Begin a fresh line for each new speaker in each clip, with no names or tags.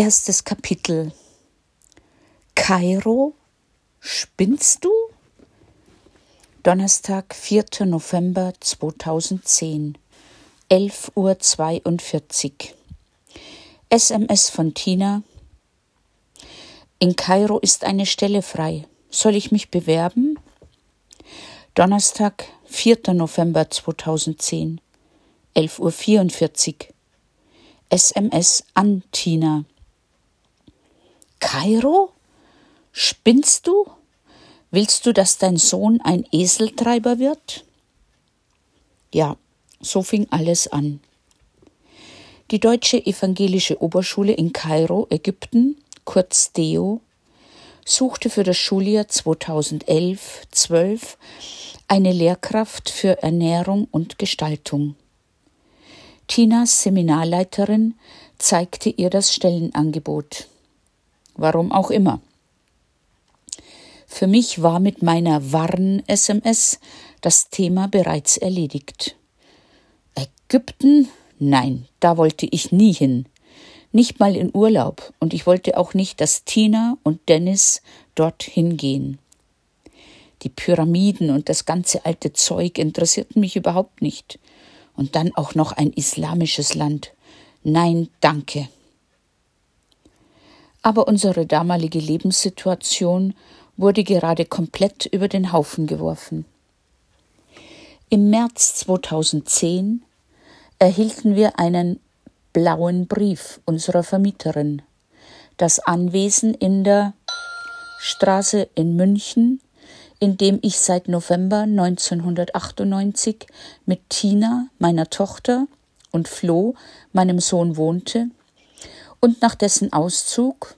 Erstes Kapitel Kairo, spinnst du? Donnerstag, 4. November 2010, 11.42 Uhr. SMS von Tina. In Kairo ist eine Stelle frei. Soll ich mich bewerben? Donnerstag, 4. November 2010, 11.44 Uhr. SMS an Tina. Kairo? Spinnst du? Willst du, dass dein Sohn ein Eseltreiber wird? Ja, so fing alles an. Die Deutsche Evangelische Oberschule in Kairo, Ägypten, kurz DEO, suchte für das Schuljahr 2011-12 eine Lehrkraft für Ernährung und Gestaltung. Tinas Seminarleiterin zeigte ihr das Stellenangebot warum auch immer. Für mich war mit meiner Warn-SMS das Thema bereits erledigt. Ägypten? Nein, da wollte ich nie hin. Nicht mal in Urlaub, und ich wollte auch nicht, dass Tina und Dennis dorthin gehen. Die Pyramiden und das ganze alte Zeug interessierten mich überhaupt nicht. Und dann auch noch ein islamisches Land. Nein, danke aber unsere damalige Lebenssituation wurde gerade komplett über den Haufen geworfen. Im März 2010 erhielten wir einen blauen Brief unserer Vermieterin. Das Anwesen in der Straße in München, in dem ich seit November 1998 mit Tina, meiner Tochter, und Flo, meinem Sohn, wohnte, und nach dessen Auszug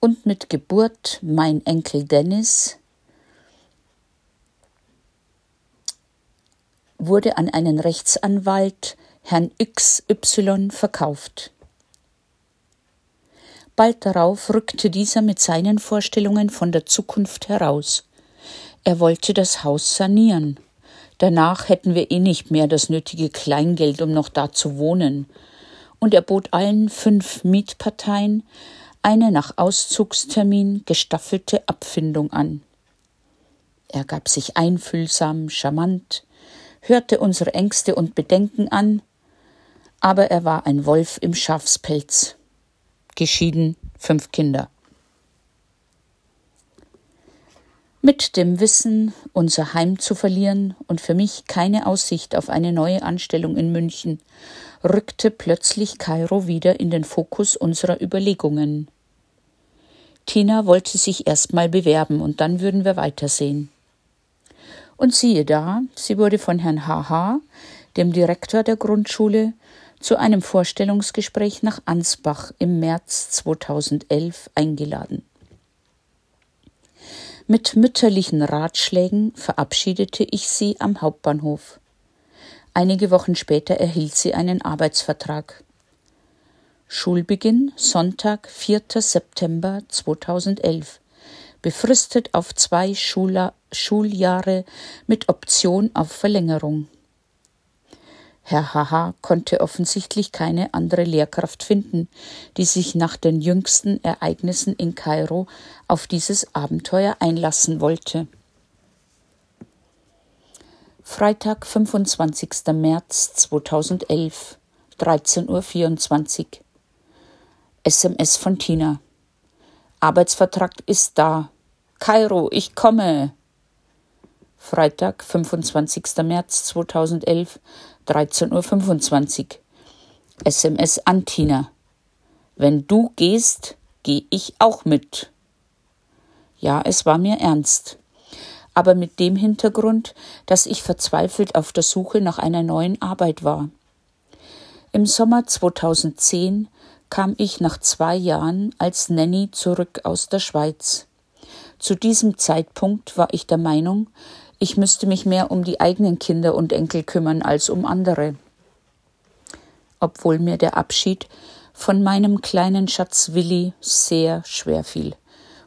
und mit Geburt mein Enkel Dennis wurde an einen Rechtsanwalt Herrn XY verkauft. Bald darauf rückte dieser mit seinen Vorstellungen von der Zukunft heraus. Er wollte das Haus sanieren. Danach hätten wir eh nicht mehr das nötige Kleingeld, um noch da zu wohnen und er bot allen fünf Mietparteien eine nach Auszugstermin gestaffelte Abfindung an. Er gab sich einfühlsam, charmant, hörte unsere Ängste und Bedenken an, aber er war ein Wolf im Schafspelz. Geschieden, fünf Kinder. Mit dem Wissen, unser Heim zu verlieren und für mich keine Aussicht auf eine neue Anstellung in München, rückte plötzlich Kairo wieder in den Fokus unserer Überlegungen. Tina wollte sich erstmal bewerben und dann würden wir weitersehen. Und siehe da, sie wurde von Herrn H.H., dem Direktor der Grundschule, zu einem Vorstellungsgespräch nach Ansbach im März 2011 eingeladen. Mit mütterlichen Ratschlägen verabschiedete ich sie am Hauptbahnhof. Einige Wochen später erhielt sie einen Arbeitsvertrag. Schulbeginn Sonntag, 4. September 2011. Befristet auf zwei Schula Schuljahre mit Option auf Verlängerung. Herr Haha konnte offensichtlich keine andere Lehrkraft finden, die sich nach den jüngsten Ereignissen in Kairo auf dieses Abenteuer einlassen wollte. Freitag, 25. März 2011, 13.24 Uhr. SMS von Tina. Arbeitsvertrag ist da. Kairo, ich komme. Freitag, 25. März 2011, 13.25 Uhr. SMS an Tina. Wenn du gehst, geh ich auch mit. Ja, es war mir ernst. Aber mit dem Hintergrund, dass ich verzweifelt auf der Suche nach einer neuen Arbeit war. Im Sommer 2010 kam ich nach zwei Jahren als Nanny zurück aus der Schweiz. Zu diesem Zeitpunkt war ich der Meinung, ich müsste mich mehr um die eigenen Kinder und Enkel kümmern als um andere. Obwohl mir der Abschied von meinem kleinen Schatz Willi sehr schwer fiel.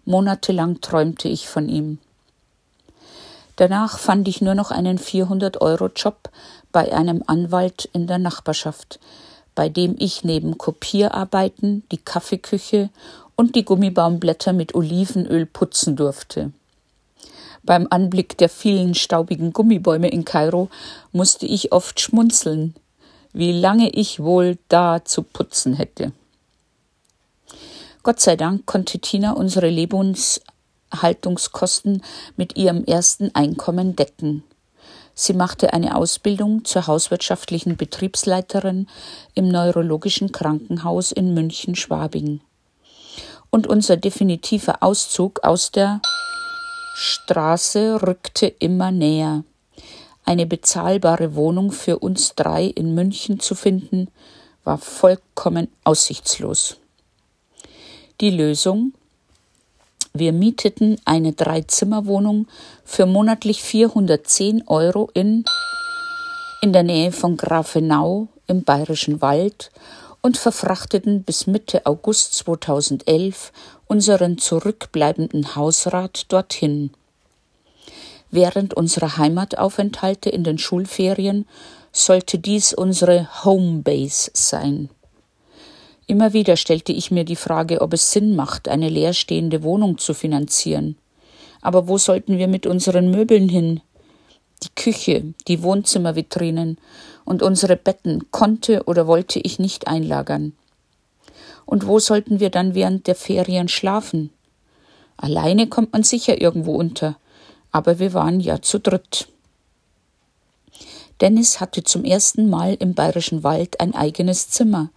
Monatelang träumte ich von ihm. Danach fand ich nur noch einen 400-Euro-Job bei einem Anwalt in der Nachbarschaft, bei dem ich neben Kopierarbeiten die Kaffeeküche und die Gummibaumblätter mit Olivenöl putzen durfte. Beim Anblick der vielen staubigen Gummibäume in Kairo musste ich oft schmunzeln, wie lange ich wohl da zu putzen hätte. Gott sei Dank konnte Tina unsere Lebenshaltungskosten mit ihrem ersten Einkommen decken. Sie machte eine Ausbildung zur hauswirtschaftlichen Betriebsleiterin im neurologischen Krankenhaus in München-Schwabing. Und unser definitiver Auszug aus der Straße rückte immer näher. Eine bezahlbare Wohnung für uns drei in München zu finden, war vollkommen aussichtslos. Die Lösung wir mieteten eine Dreizimmerwohnung für monatlich 410 Euro in, in der Nähe von Grafenau im Bayerischen Wald und verfrachteten bis Mitte August 2011 unseren zurückbleibenden Hausrat dorthin. Während unserer Heimataufenthalte in den Schulferien sollte dies unsere Homebase sein. Immer wieder stellte ich mir die Frage, ob es Sinn macht, eine leerstehende Wohnung zu finanzieren. Aber wo sollten wir mit unseren Möbeln hin? Die Küche, die Wohnzimmervitrinen und unsere Betten konnte oder wollte ich nicht einlagern. Und wo sollten wir dann während der Ferien schlafen? Alleine kommt man sicher irgendwo unter, aber wir waren ja zu dritt. Dennis hatte zum ersten Mal im bayerischen Wald ein eigenes Zimmer,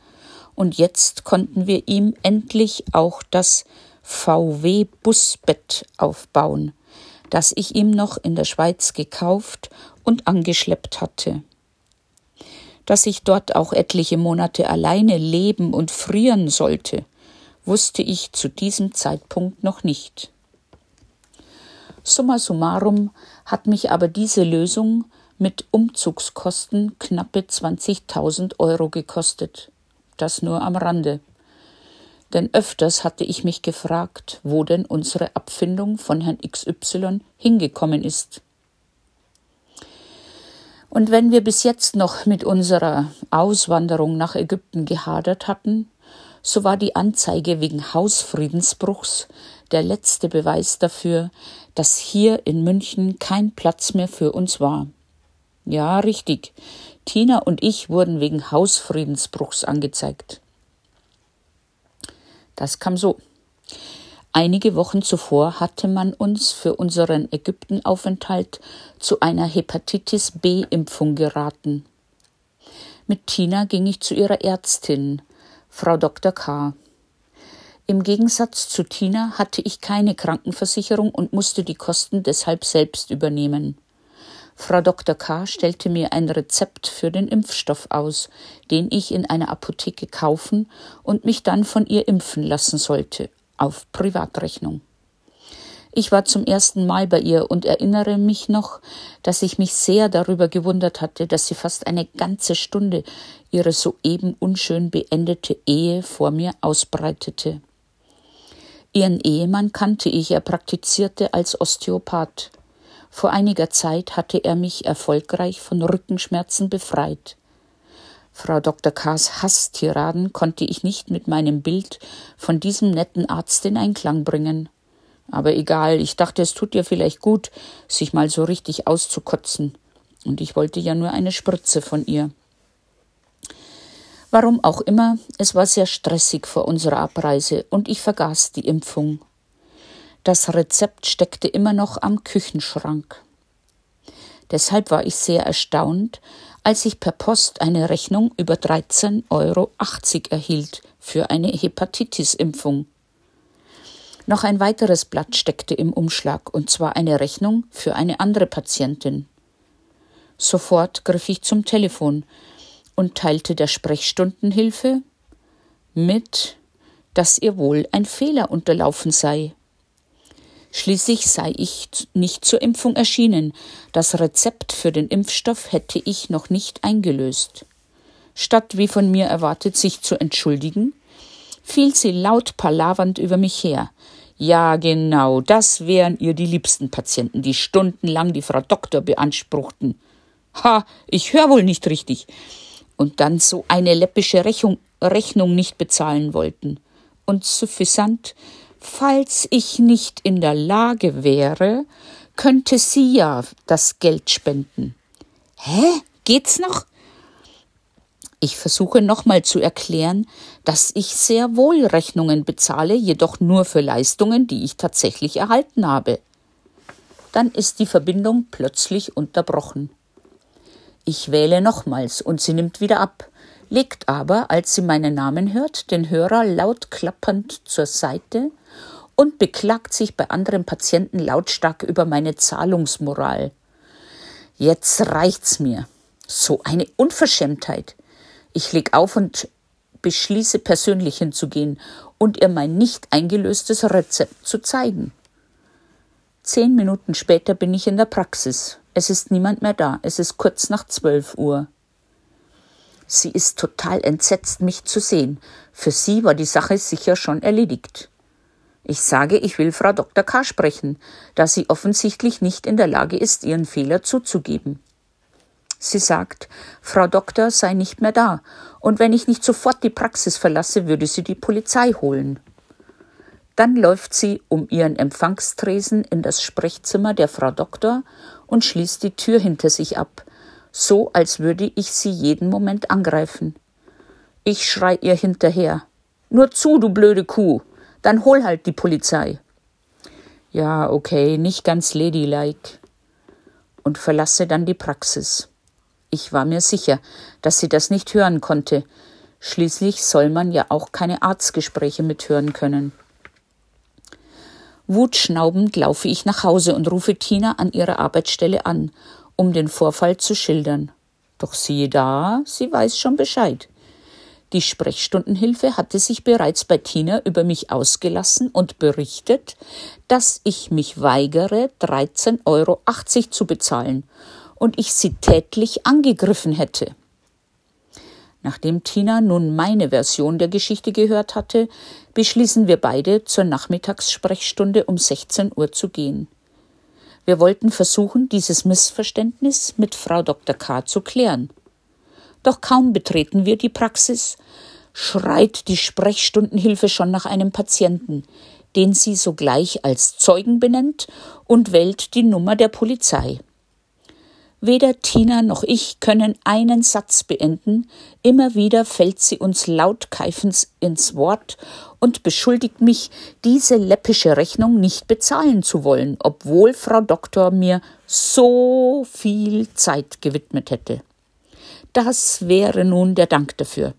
und jetzt konnten wir ihm endlich auch das VW-Busbett aufbauen, das ich ihm noch in der Schweiz gekauft und angeschleppt hatte. Dass ich dort auch etliche Monate alleine leben und frieren sollte, wusste ich zu diesem Zeitpunkt noch nicht. Summa summarum hat mich aber diese Lösung mit Umzugskosten knappe 20.000 Euro gekostet das nur am Rande. Denn öfters hatte ich mich gefragt, wo denn unsere Abfindung von Herrn XY hingekommen ist. Und wenn wir bis jetzt noch mit unserer Auswanderung nach Ägypten gehadert hatten, so war die Anzeige wegen Hausfriedensbruchs der letzte Beweis dafür, dass hier in München kein Platz mehr für uns war. Ja, richtig. Tina und ich wurden wegen Hausfriedensbruchs angezeigt. Das kam so. Einige Wochen zuvor hatte man uns für unseren Ägyptenaufenthalt zu einer Hepatitis B-Impfung geraten. Mit Tina ging ich zu ihrer Ärztin, Frau Dr. K. Im Gegensatz zu Tina hatte ich keine Krankenversicherung und musste die Kosten deshalb selbst übernehmen. Frau Dr. K. stellte mir ein Rezept für den Impfstoff aus, den ich in einer Apotheke kaufen und mich dann von ihr impfen lassen sollte, auf Privatrechnung. Ich war zum ersten Mal bei ihr und erinnere mich noch, dass ich mich sehr darüber gewundert hatte, dass sie fast eine ganze Stunde ihre soeben unschön beendete Ehe vor mir ausbreitete. Ihren Ehemann kannte ich, er praktizierte als Osteopath. Vor einiger Zeit hatte er mich erfolgreich von Rückenschmerzen befreit. Frau Dr. K.'s Hasstiraden konnte ich nicht mit meinem Bild von diesem netten Arzt in Einklang bringen. Aber egal, ich dachte, es tut ihr vielleicht gut, sich mal so richtig auszukotzen. Und ich wollte ja nur eine Spritze von ihr. Warum auch immer, es war sehr stressig vor unserer Abreise und ich vergaß die Impfung. Das Rezept steckte immer noch am Küchenschrank. Deshalb war ich sehr erstaunt, als ich per Post eine Rechnung über 13,80 Euro erhielt für eine Hepatitis-Impfung. Noch ein weiteres Blatt steckte im Umschlag, und zwar eine Rechnung für eine andere Patientin. Sofort griff ich zum Telefon und teilte der Sprechstundenhilfe mit, dass ihr wohl ein Fehler unterlaufen sei. Schließlich sei ich nicht zur Impfung erschienen. Das Rezept für den Impfstoff hätte ich noch nicht eingelöst. Statt wie von mir erwartet, sich zu entschuldigen, fiel sie laut palavernd über mich her. Ja, genau, das wären ihr die liebsten Patienten, die stundenlang die Frau Doktor beanspruchten. Ha, ich hör wohl nicht richtig. und dann so eine läppische Rechnung, Rechnung nicht bezahlen wollten. Und suffisant, falls ich nicht in der Lage wäre, könnte sie ja das Geld spenden. Hä? Geht's noch? Ich versuche nochmal zu erklären, dass ich sehr wohl Rechnungen bezahle, jedoch nur für Leistungen, die ich tatsächlich erhalten habe. Dann ist die Verbindung plötzlich unterbrochen. Ich wähle nochmals und sie nimmt wieder ab, legt aber, als sie meinen Namen hört, den Hörer laut klappernd zur Seite und beklagt sich bei anderen Patienten lautstark über meine Zahlungsmoral. Jetzt reicht's mir. So eine Unverschämtheit. Ich leg auf und beschließe persönlich hinzugehen und ihr mein nicht eingelöstes Rezept zu zeigen. Zehn Minuten später bin ich in der Praxis. Es ist niemand mehr da. Es ist kurz nach zwölf Uhr. Sie ist total entsetzt, mich zu sehen. Für sie war die Sache sicher schon erledigt. Ich sage, ich will Frau Dr. K. sprechen, da sie offensichtlich nicht in der Lage ist, ihren Fehler zuzugeben. Sie sagt, Frau Doktor sei nicht mehr da, und wenn ich nicht sofort die Praxis verlasse, würde sie die Polizei holen. Dann läuft sie um ihren Empfangstresen in das Sprechzimmer der Frau Doktor und schließt die Tür hinter sich ab, so als würde ich sie jeden Moment angreifen. Ich schrei ihr hinterher. Nur zu, du blöde Kuh. Dann hol halt die Polizei. Ja, okay, nicht ganz ladylike. Und verlasse dann die Praxis. Ich war mir sicher, dass sie das nicht hören konnte. Schließlich soll man ja auch keine Arztgespräche mithören können. Wutschnaubend laufe ich nach Hause und rufe Tina an ihrer Arbeitsstelle an, um den Vorfall zu schildern. Doch siehe da, sie weiß schon Bescheid. Die Sprechstundenhilfe hatte sich bereits bei Tina über mich ausgelassen und berichtet, dass ich mich weigere, 13,80 Euro zu bezahlen und ich sie tätlich angegriffen hätte. Nachdem Tina nun meine Version der Geschichte gehört hatte, beschließen wir beide, zur Nachmittagssprechstunde um 16 Uhr zu gehen. Wir wollten versuchen, dieses Missverständnis mit Frau Dr. K. zu klären. Doch kaum betreten wir die Praxis, schreit die Sprechstundenhilfe schon nach einem Patienten, den sie sogleich als Zeugen benennt und wählt die Nummer der Polizei. Weder Tina noch ich können einen Satz beenden, immer wieder fällt sie uns laut keifens ins Wort und beschuldigt mich, diese läppische Rechnung nicht bezahlen zu wollen, obwohl Frau Doktor mir so viel Zeit gewidmet hätte. Das wäre nun der Dank dafür.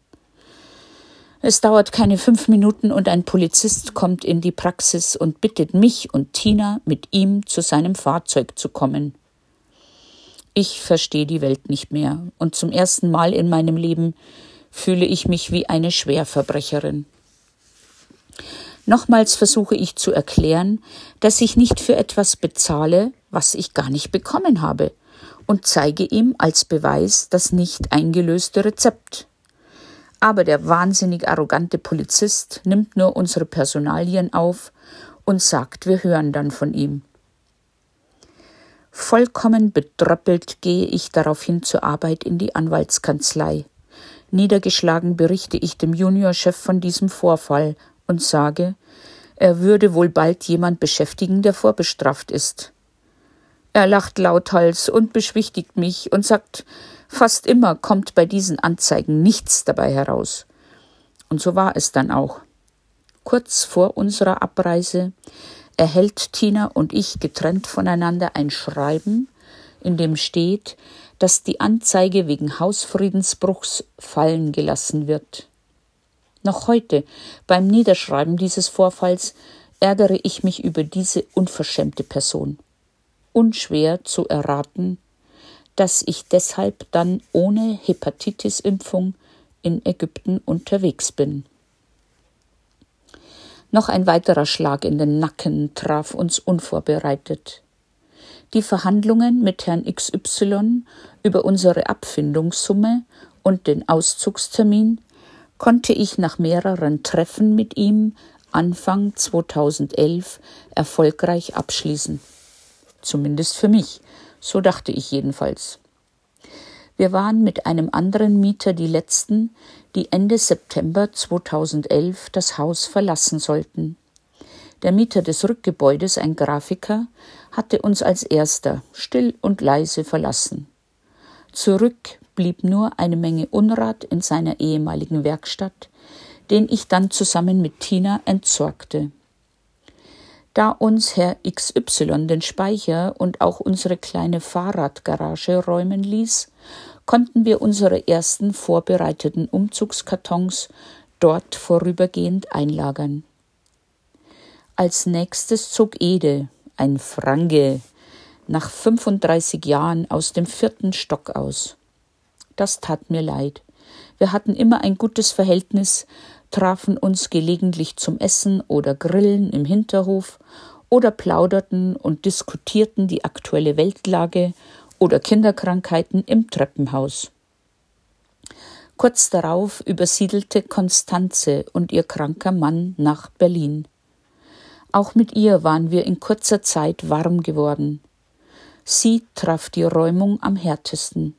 Es dauert keine fünf Minuten und ein Polizist kommt in die Praxis und bittet mich und Tina, mit ihm zu seinem Fahrzeug zu kommen. Ich verstehe die Welt nicht mehr und zum ersten Mal in meinem Leben fühle ich mich wie eine Schwerverbrecherin. Nochmals versuche ich zu erklären, dass ich nicht für etwas bezahle, was ich gar nicht bekommen habe und zeige ihm als Beweis das nicht eingelöste Rezept. Aber der wahnsinnig arrogante Polizist nimmt nur unsere Personalien auf und sagt, wir hören dann von ihm. Vollkommen betröppelt gehe ich daraufhin zur Arbeit in die Anwaltskanzlei. Niedergeschlagen berichte ich dem Juniorchef von diesem Vorfall und sage, er würde wohl bald jemand beschäftigen, der vorbestraft ist. Er lacht lauthals und beschwichtigt mich und sagt, fast immer kommt bei diesen Anzeigen nichts dabei heraus. Und so war es dann auch. Kurz vor unserer Abreise erhält Tina und ich getrennt voneinander ein Schreiben, in dem steht, dass die Anzeige wegen Hausfriedensbruchs fallen gelassen wird. Noch heute, beim Niederschreiben dieses Vorfalls, ärgere ich mich über diese unverschämte Person unschwer zu erraten, dass ich deshalb dann ohne Hepatitisimpfung in Ägypten unterwegs bin. Noch ein weiterer Schlag in den Nacken traf uns unvorbereitet. Die Verhandlungen mit Herrn XY über unsere Abfindungssumme und den Auszugstermin konnte ich nach mehreren Treffen mit ihm Anfang 2011 erfolgreich abschließen. Zumindest für mich. So dachte ich jedenfalls. Wir waren mit einem anderen Mieter die letzten, die Ende September 2011 das Haus verlassen sollten. Der Mieter des Rückgebäudes, ein Grafiker, hatte uns als erster still und leise verlassen. Zurück blieb nur eine Menge Unrat in seiner ehemaligen Werkstatt, den ich dann zusammen mit Tina entsorgte. Da uns Herr XY den Speicher und auch unsere kleine Fahrradgarage räumen ließ, konnten wir unsere ersten vorbereiteten Umzugskartons dort vorübergehend einlagern. Als nächstes zog Ede, ein Franke, nach 35 Jahren aus dem vierten Stock aus. Das tat mir leid. Wir hatten immer ein gutes Verhältnis, trafen uns gelegentlich zum Essen oder Grillen im Hinterhof oder plauderten und diskutierten die aktuelle Weltlage oder Kinderkrankheiten im Treppenhaus. Kurz darauf übersiedelte Konstanze und ihr kranker Mann nach Berlin. Auch mit ihr waren wir in kurzer Zeit warm geworden. Sie traf die Räumung am härtesten.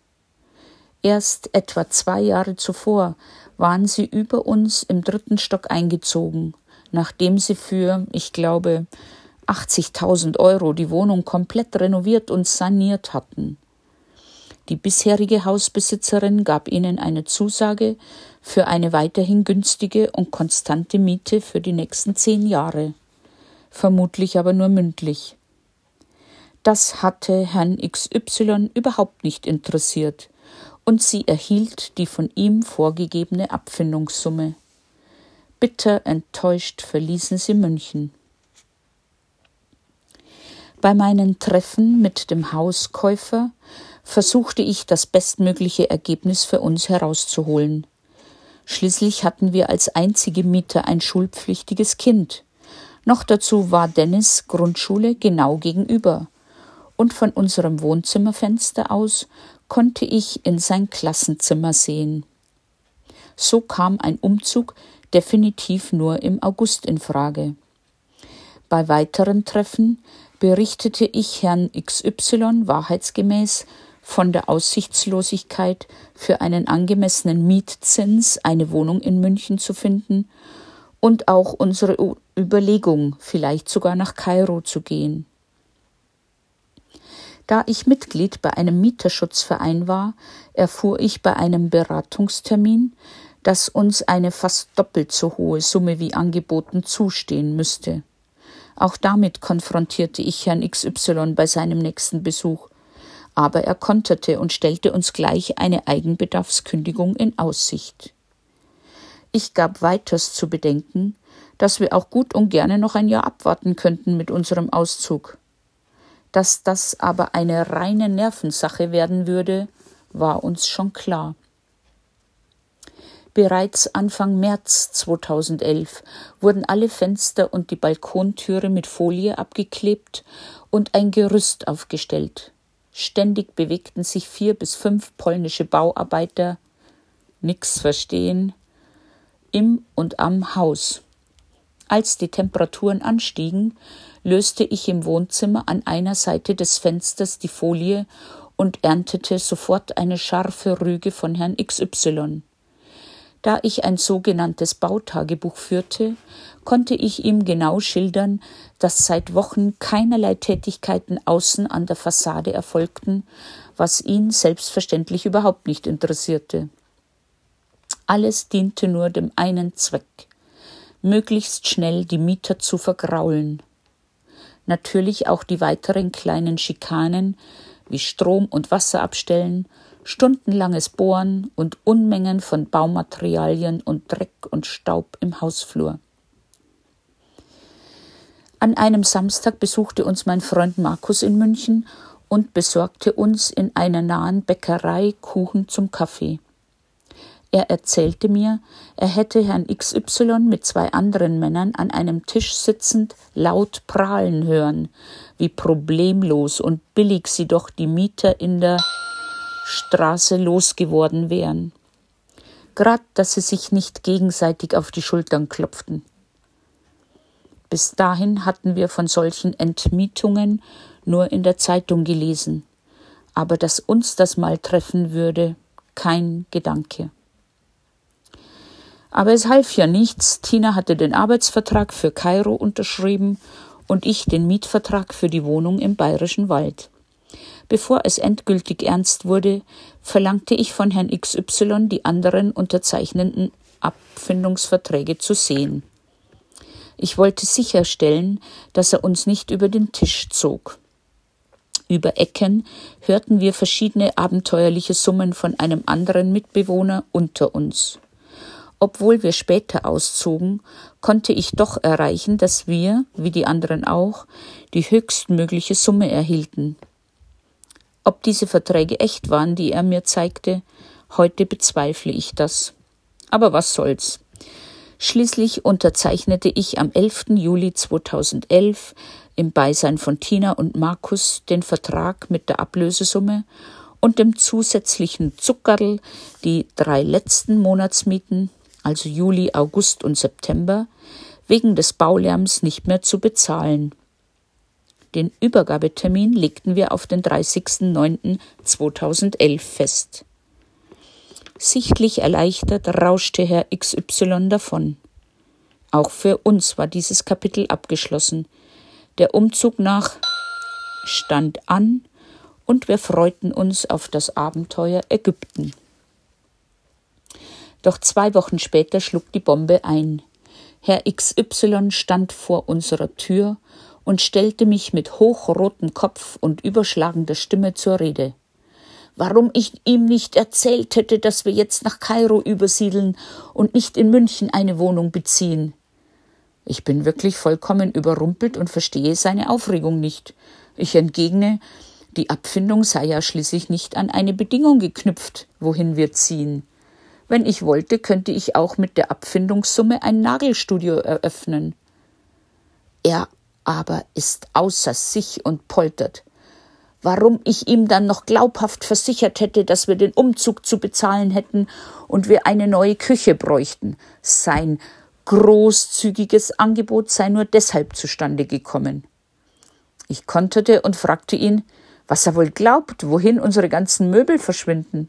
Erst etwa zwei Jahre zuvor waren sie über uns im dritten Stock eingezogen, nachdem sie für, ich glaube, 80.000 Euro die Wohnung komplett renoviert und saniert hatten. Die bisherige Hausbesitzerin gab ihnen eine Zusage für eine weiterhin günstige und konstante Miete für die nächsten zehn Jahre, vermutlich aber nur mündlich. Das hatte Herrn XY überhaupt nicht interessiert, und sie erhielt die von ihm vorgegebene Abfindungssumme. Bitter enttäuscht verließen sie München. Bei meinen Treffen mit dem Hauskäufer versuchte ich das bestmögliche Ergebnis für uns herauszuholen. Schließlich hatten wir als einzige Mieter ein schulpflichtiges Kind. Noch dazu war Dennis Grundschule genau gegenüber und von unserem Wohnzimmerfenster aus konnte ich in sein Klassenzimmer sehen. So kam ein Umzug definitiv nur im August in Frage. Bei weiteren Treffen berichtete ich Herrn XY wahrheitsgemäß von der Aussichtslosigkeit, für einen angemessenen Mietzins eine Wohnung in München zu finden und auch unsere Überlegung, vielleicht sogar nach Kairo zu gehen. Da ich Mitglied bei einem Mieterschutzverein war, erfuhr ich bei einem Beratungstermin, dass uns eine fast doppelt so hohe Summe wie angeboten zustehen müsste. Auch damit konfrontierte ich Herrn XY bei seinem nächsten Besuch, aber er konterte und stellte uns gleich eine Eigenbedarfskündigung in Aussicht. Ich gab weiters zu bedenken, dass wir auch gut und gerne noch ein Jahr abwarten könnten mit unserem Auszug. Dass das aber eine reine Nervensache werden würde, war uns schon klar. Bereits Anfang März 2011 wurden alle Fenster und die Balkontüre mit Folie abgeklebt und ein Gerüst aufgestellt. Ständig bewegten sich vier bis fünf polnische Bauarbeiter, nix verstehen, im und am Haus. Als die Temperaturen anstiegen, löste ich im Wohnzimmer an einer Seite des Fensters die Folie und erntete sofort eine scharfe Rüge von Herrn XY. Da ich ein sogenanntes Bautagebuch führte, konnte ich ihm genau schildern, dass seit Wochen keinerlei Tätigkeiten außen an der Fassade erfolgten, was ihn selbstverständlich überhaupt nicht interessierte. Alles diente nur dem einen Zweck möglichst schnell die Mieter zu vergraulen natürlich auch die weiteren kleinen Schikanen wie Strom und Wasser abstellen, stundenlanges Bohren und Unmengen von Baumaterialien und Dreck und Staub im Hausflur. An einem Samstag besuchte uns mein Freund Markus in München und besorgte uns in einer nahen Bäckerei Kuchen zum Kaffee. Er erzählte mir, er hätte Herrn XY mit zwei anderen Männern an einem Tisch sitzend laut prahlen hören, wie problemlos und billig sie doch die Mieter in der Straße losgeworden wären. Grad, dass sie sich nicht gegenseitig auf die Schultern klopften. Bis dahin hatten wir von solchen Entmietungen nur in der Zeitung gelesen. aber dass uns das mal treffen würde, kein Gedanke. Aber es half ja nichts. Tina hatte den Arbeitsvertrag für Kairo unterschrieben und ich den Mietvertrag für die Wohnung im Bayerischen Wald. Bevor es endgültig ernst wurde, verlangte ich von Herrn XY die anderen unterzeichnenden Abfindungsverträge zu sehen. Ich wollte sicherstellen, dass er uns nicht über den Tisch zog. Über Ecken hörten wir verschiedene abenteuerliche Summen von einem anderen Mitbewohner unter uns. Obwohl wir später auszogen, konnte ich doch erreichen, dass wir, wie die anderen auch, die höchstmögliche Summe erhielten. Ob diese Verträge echt waren, die er mir zeigte, heute bezweifle ich das. Aber was soll's. Schließlich unterzeichnete ich am 11. Juli 2011 im Beisein von Tina und Markus den Vertrag mit der Ablösesumme und dem zusätzlichen Zuckerl die drei letzten Monatsmieten, also Juli, August und September, wegen des Baulärms nicht mehr zu bezahlen. Den Übergabetermin legten wir auf den 30.09.2011 fest. Sichtlich erleichtert rauschte Herr XY davon. Auch für uns war dieses Kapitel abgeschlossen. Der Umzug nach stand an und wir freuten uns auf das Abenteuer Ägypten. Doch zwei Wochen später schlug die Bombe ein. Herr XY stand vor unserer Tür und stellte mich mit hochrotem Kopf und überschlagender Stimme zur Rede. Warum ich ihm nicht erzählt hätte, dass wir jetzt nach Kairo übersiedeln und nicht in München eine Wohnung beziehen. Ich bin wirklich vollkommen überrumpelt und verstehe seine Aufregung nicht. Ich entgegne, die Abfindung sei ja schließlich nicht an eine Bedingung geknüpft, wohin wir ziehen. Wenn ich wollte, könnte ich auch mit der Abfindungssumme ein Nagelstudio eröffnen. Er aber ist außer sich und poltert. Warum ich ihm dann noch glaubhaft versichert hätte, dass wir den Umzug zu bezahlen hätten und wir eine neue Küche bräuchten. Sein großzügiges Angebot sei nur deshalb zustande gekommen. Ich konterte und fragte ihn, was er wohl glaubt, wohin unsere ganzen Möbel verschwinden.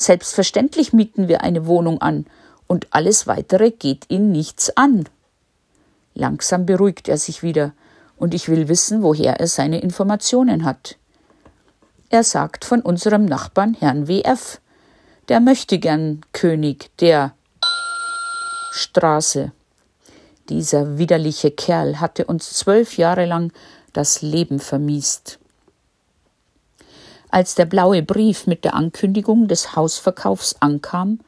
Selbstverständlich mieten wir eine Wohnung an, und alles weitere geht ihn nichts an. Langsam beruhigt er sich wieder, und ich will wissen, woher er seine Informationen hat. Er sagt von unserem Nachbarn Herrn WF, der möchte gern König der Straße. Dieser widerliche Kerl hatte uns zwölf Jahre lang das Leben vermiest. Als der blaue Brief mit der Ankündigung des Hausverkaufs ankam,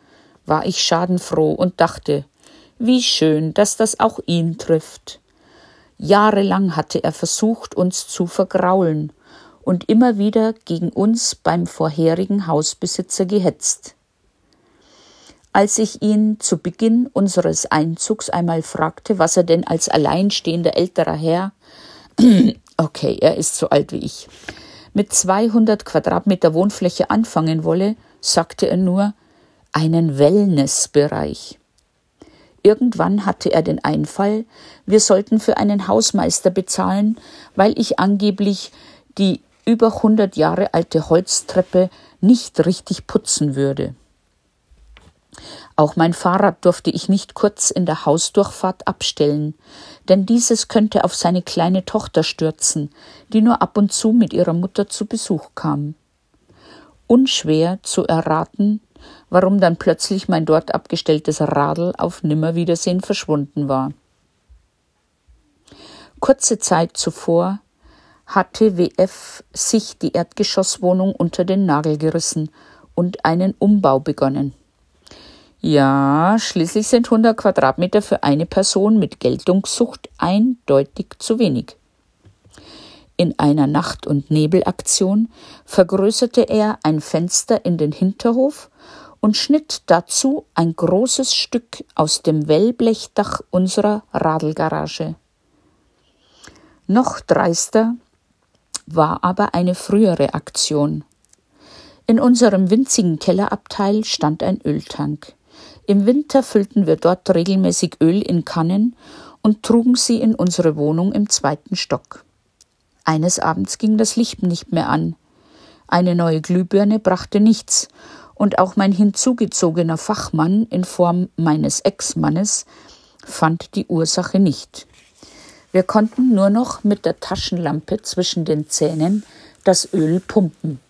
war ich schadenfroh und dachte, wie schön, dass das auch ihn trifft. Jahrelang hatte er versucht, uns zu vergraulen und immer wieder gegen uns beim vorherigen Hausbesitzer gehetzt. Als ich ihn zu Beginn unseres Einzugs einmal fragte, was er denn als alleinstehender älterer Herr, okay, er ist so alt wie ich, mit 200 Quadratmeter Wohnfläche anfangen wolle, sagte er nur einen Wellnessbereich. Irgendwann hatte er den Einfall, wir sollten für einen Hausmeister bezahlen, weil ich angeblich die über 100 Jahre alte Holztreppe nicht richtig putzen würde. Auch mein Fahrrad durfte ich nicht kurz in der Hausdurchfahrt abstellen, denn dieses könnte auf seine kleine Tochter stürzen, die nur ab und zu mit ihrer Mutter zu Besuch kam. Unschwer zu erraten, warum dann plötzlich mein dort abgestelltes Radl auf Nimmerwiedersehen verschwunden war. Kurze Zeit zuvor hatte WF sich die Erdgeschosswohnung unter den Nagel gerissen und einen Umbau begonnen. Ja, schließlich sind 100 Quadratmeter für eine Person mit Geltungssucht eindeutig zu wenig. In einer Nacht- und Nebelaktion vergrößerte er ein Fenster in den Hinterhof und schnitt dazu ein großes Stück aus dem Wellblechdach unserer Radlgarage. Noch dreister war aber eine frühere Aktion. In unserem winzigen Kellerabteil stand ein Öltank. Im Winter füllten wir dort regelmäßig Öl in Kannen und trugen sie in unsere Wohnung im zweiten Stock. Eines Abends ging das Licht nicht mehr an. Eine neue Glühbirne brachte nichts, und auch mein hinzugezogener Fachmann in Form meines Ex-Mannes fand die Ursache nicht. Wir konnten nur noch mit der Taschenlampe zwischen den Zähnen das Öl pumpen.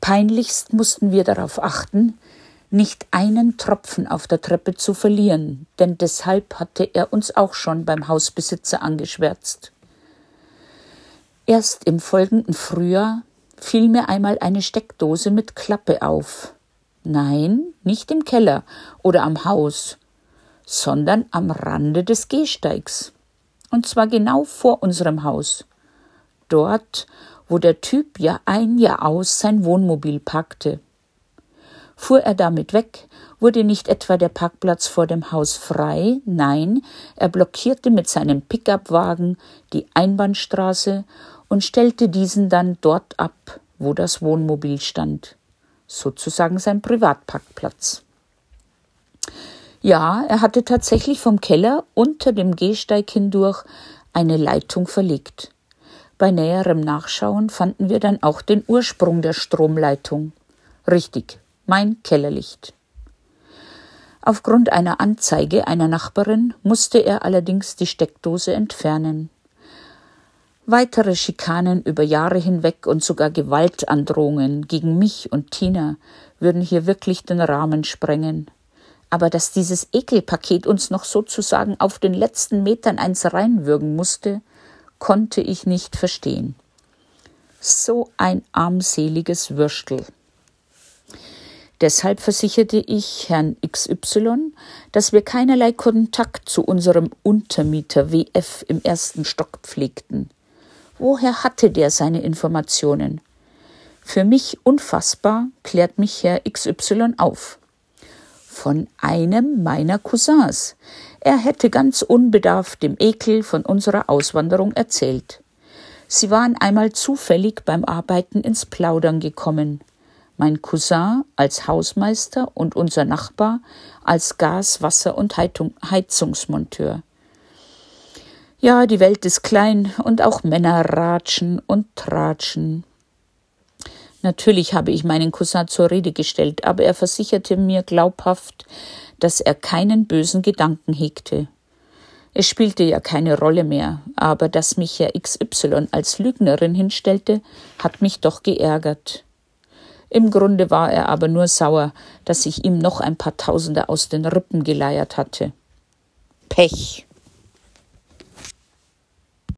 Peinlichst mussten wir darauf achten, nicht einen Tropfen auf der Treppe zu verlieren, denn deshalb hatte er uns auch schon beim Hausbesitzer angeschwärzt. Erst im folgenden Frühjahr fiel mir einmal eine Steckdose mit Klappe auf. Nein, nicht im Keller oder am Haus, sondern am Rande des Gehsteigs. Und zwar genau vor unserem Haus. Dort, wo der Typ ja ein Jahr aus sein Wohnmobil packte. Fuhr er damit weg, wurde nicht etwa der Parkplatz vor dem Haus frei, nein, er blockierte mit seinem Pickupwagen die Einbahnstraße und stellte diesen dann dort ab, wo das Wohnmobil stand, sozusagen sein Privatparkplatz. Ja, er hatte tatsächlich vom Keller unter dem Gehsteig hindurch eine Leitung verlegt. Bei näherem Nachschauen fanden wir dann auch den Ursprung der Stromleitung. Richtig, mein Kellerlicht. Aufgrund einer Anzeige einer Nachbarin musste er allerdings die Steckdose entfernen. Weitere Schikanen über Jahre hinweg und sogar Gewaltandrohungen gegen mich und Tina würden hier wirklich den Rahmen sprengen. Aber dass dieses Ekelpaket uns noch sozusagen auf den letzten Metern eins reinwürgen musste, konnte ich nicht verstehen. So ein armseliges Würstel. Deshalb versicherte ich Herrn XY, dass wir keinerlei Kontakt zu unserem Untermieter WF im ersten Stock pflegten. Woher hatte der seine Informationen? Für mich unfassbar, klärt mich Herr XY auf. Von einem meiner Cousins, er hätte ganz unbedarft dem Ekel von unserer Auswanderung erzählt. Sie waren einmal zufällig beim Arbeiten ins Plaudern gekommen. Mein Cousin als Hausmeister und unser Nachbar als Gas-, Wasser- und Heizungsmonteur. Ja, die Welt ist klein und auch Männer ratschen und tratschen. Natürlich habe ich meinen Cousin zur Rede gestellt, aber er versicherte mir glaubhaft, dass er keinen bösen Gedanken hegte. Es spielte ja keine Rolle mehr, aber dass mich Herr XY als Lügnerin hinstellte, hat mich doch geärgert. Im Grunde war er aber nur sauer, dass ich ihm noch ein paar Tausende aus den Rippen geleiert hatte. Pech.